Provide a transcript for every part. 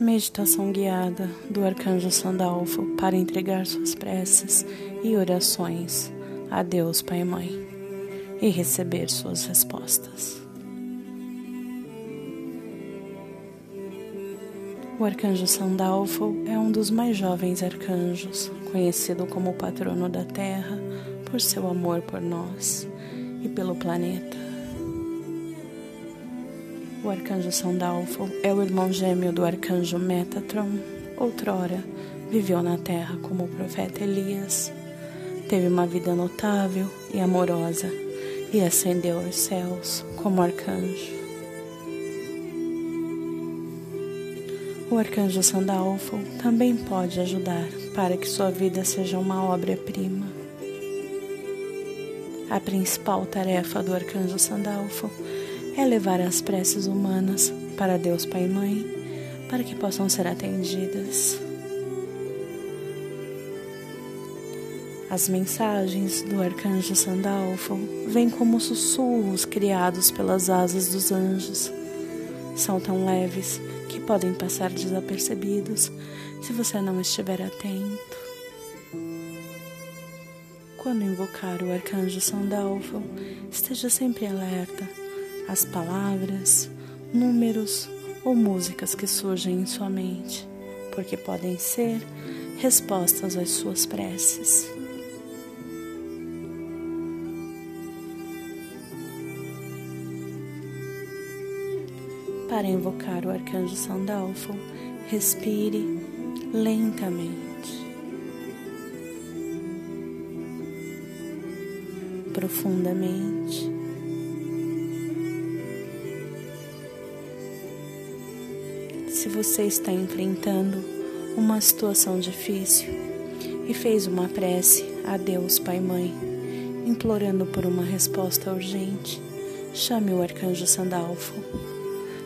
Meditação guiada do Arcanjo Sandalfo para entregar suas preces e orações a Deus Pai e Mãe e receber suas respostas. O arcanjo Sandalfo é um dos mais jovens arcanjos, conhecido como patrono da Terra por seu amor por nós e pelo planeta. O arcanjo Sandalfo é o irmão gêmeo do arcanjo Metatron. Outrora, viveu na Terra como o profeta Elias. Teve uma vida notável e amorosa e ascendeu aos céus como arcanjo. O arcanjo Sandalfo também pode ajudar para que sua vida seja uma obra-prima. A principal tarefa do arcanjo Sandalfo é levar as preces humanas para Deus Pai e Mãe, para que possam ser atendidas. As mensagens do arcanjo Sandalfo vêm como sussurros criados pelas asas dos anjos. São tão leves que podem passar desapercebidos se você não estiver atento. Quando invocar o arcanjo Sandalfo, esteja sempre alerta às palavras, números ou músicas que surgem em sua mente, porque podem ser respostas às suas preces. Para invocar o arcanjo Sandalfo, respire lentamente, profundamente. Se você está enfrentando uma situação difícil e fez uma prece a Deus Pai Mãe, implorando por uma resposta urgente, chame o arcanjo Sandalfo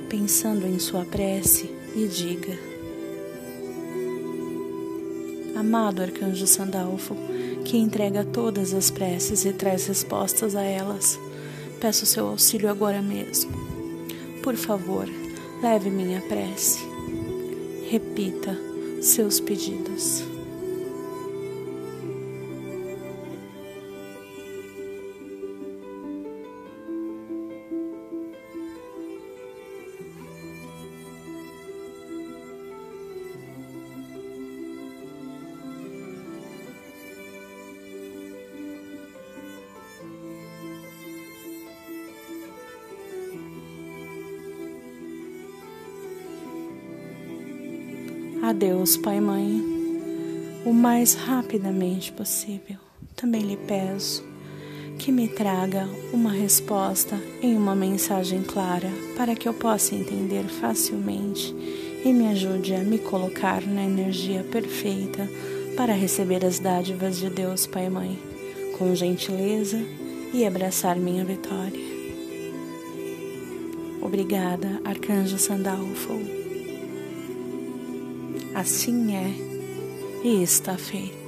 pensando em sua prece e diga: Amado arcanjo Sandalfo, que entrega todas as preces e traz respostas a elas, peço seu auxílio agora mesmo. Por favor, leve minha prece. Repita seus pedidos. Adeus, Pai e Mãe, o mais rapidamente possível. Também lhe peço que me traga uma resposta em uma mensagem clara para que eu possa entender facilmente e me ajude a me colocar na energia perfeita para receber as dádivas de Deus, Pai e Mãe, com gentileza e abraçar minha vitória. Obrigada, Arcanjo Sandalfo. Assim é e está feito.